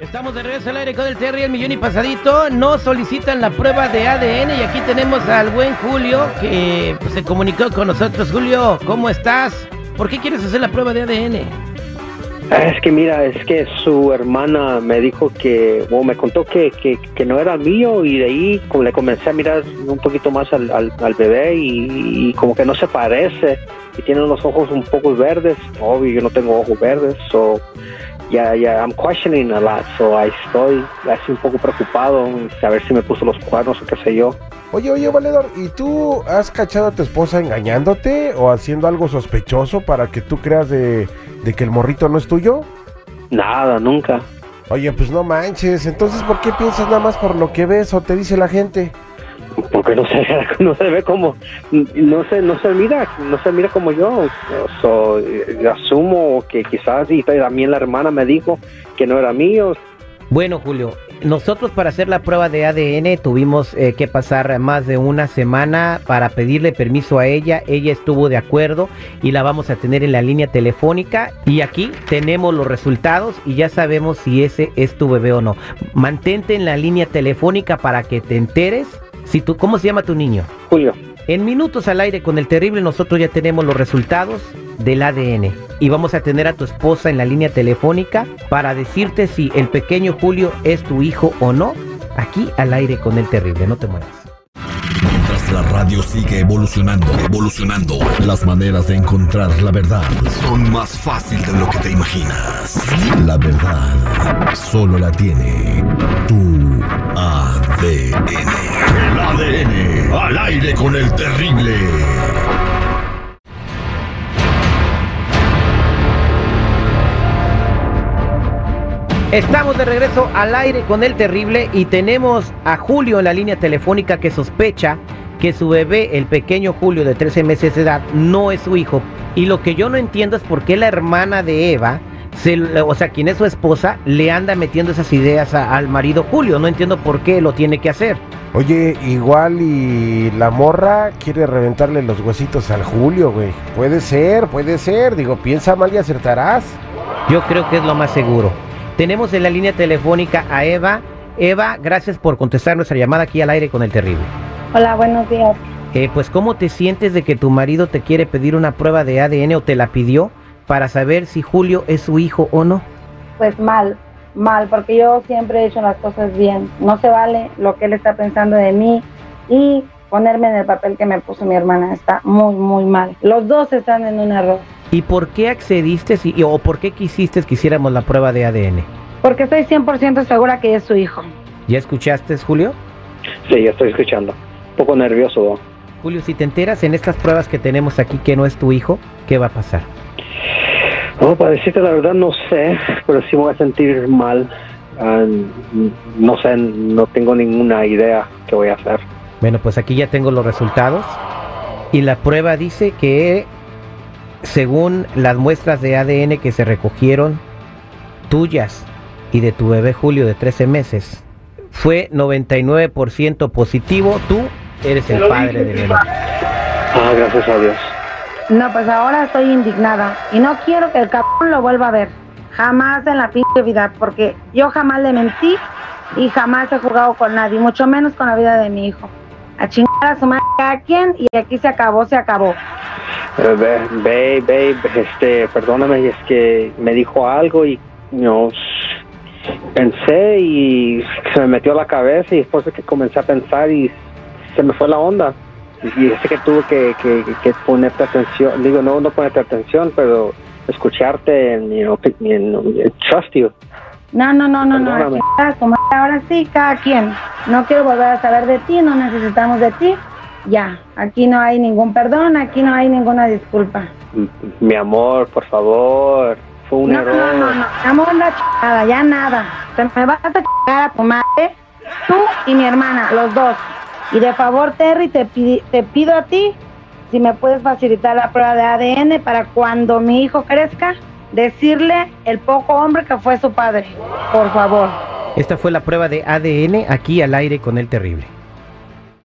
Estamos de regreso al aire con el Terry, el millón y pasadito. No solicitan la prueba de ADN y aquí tenemos al buen Julio que pues, se comunicó con nosotros. Julio, ¿cómo estás? ¿Por qué quieres hacer la prueba de ADN? Es que mira, es que su hermana me dijo que, o me contó que, que, no era mío y de ahí como le comencé a mirar un poquito más al, bebé y, como que no se parece y tiene unos ojos un poco verdes. Obvio, yo no tengo ojos verdes, so ya, ya, I'm questioning a lot, so ahí estoy así un poco preocupado, a ver si me puso los cuernos o qué sé yo. Oye, oye, Valedor, ¿y tú has cachado a tu esposa engañándote o haciendo algo sospechoso para que tú creas de, de que el morrito no es tuyo? Nada, nunca. Oye, pues no manches, entonces ¿por qué piensas nada más por lo que ves o te dice la gente? Porque no se, no se ve como, no se, no se mira, no se mira como yo. So, eh, asumo que quizás, y también la hermana me dijo que no era mío. Bueno, Julio, nosotros para hacer la prueba de ADN tuvimos eh, que pasar más de una semana para pedirle permiso a ella. Ella estuvo de acuerdo y la vamos a tener en la línea telefónica. Y aquí tenemos los resultados y ya sabemos si ese es tu bebé o no. Mantente en la línea telefónica para que te enteres. Si tú, ¿Cómo se llama tu niño? Julio. En minutos al aire con el terrible nosotros ya tenemos los resultados del ADN y vamos a tener a tu esposa en la línea telefónica para decirte si el pequeño Julio es tu hijo o no. Aquí al aire con el terrible, no te muevas. La radio sigue evolucionando, evolucionando, las maneras de encontrar la verdad son más fácil de lo que te imaginas. La verdad solo la tiene tu ADN. El ADN al aire con el terrible. Estamos de regreso al aire con el terrible y tenemos a Julio en la línea telefónica que sospecha que su bebé, el pequeño Julio de 13 meses de edad, no es su hijo. Y lo que yo no entiendo es por qué la hermana de Eva, se, o sea, quien es su esposa, le anda metiendo esas ideas a- al marido Julio. No entiendo por qué lo tiene que hacer. Oye, igual y la morra quiere reventarle los huesitos al Julio, güey. Puede ser, puede ser. Digo, piensa mal y acertarás. Yo creo que es lo más seguro. Tenemos en la línea telefónica a Eva. Eva, gracias por contestar nuestra llamada aquí al aire con el terrible. Hola, buenos días. Eh, pues, ¿cómo te sientes de que tu marido te quiere pedir una prueba de ADN o te la pidió para saber si Julio es su hijo o no? Pues mal, mal, porque yo siempre he hecho las cosas bien. No se vale lo que él está pensando de mí y ponerme en el papel que me puso mi hermana. Está muy, muy mal. Los dos están en un error. ¿Y por qué accediste si- o por qué quisiste que hiciéramos la prueba de ADN? Porque estoy 100% segura que es su hijo. ¿Ya escuchaste, Julio? Sí, yo estoy escuchando. Poco nervioso. ¿no? Julio, si te enteras en estas pruebas que tenemos aquí que no es tu hijo, ¿qué va a pasar? Oh, para decirte la verdad no sé, pero sí me voy a sentir mal. Ah, no sé, no tengo ninguna idea qué voy a hacer. Bueno, pues aquí ya tengo los resultados y la prueba dice que según las muestras de ADN que se recogieron tuyas y de tu bebé Julio de 13 meses, fue 99% positivo, tú eres el padre del bebé. Ah, gracias a Dios. No, pues ahora estoy indignada y no quiero que el cabrón lo vuelva a ver. Jamás en la pinche vida, porque yo jamás le mentí y jamás he jugado con nadie, mucho menos con la vida de mi hijo. A chingar a su madre cada quien y aquí se acabó, se acabó. Eh, Babe, babe, babe, este, perdóname, es que me dijo algo y, no pensé y se me metió a la cabeza y después de que comencé a pensar y se me fue la onda. Y sé que tuve que, que, que ponerte atención, digo, no, no ponerte atención, pero escucharte en, you know, en- trust you. No, no, no, no, no. Perdóname. Ahora sí, cada quien. No quiero volver a saber de ti, no necesitamos de ti. Ya, aquí no hay ningún perdón, aquí no hay ninguna disculpa. Mi amor, por favor, fue un no, error. no, no, no, amor la chingada, ya nada. Te me vas a chingar a tu madre, tú y mi hermana, los dos. Y de favor, Terry, te, te pido a ti si me puedes facilitar la prueba de ADN para cuando mi hijo crezca, decirle el poco hombre que fue su padre. Por favor. Esta fue la prueba de ADN aquí al aire con el terrible.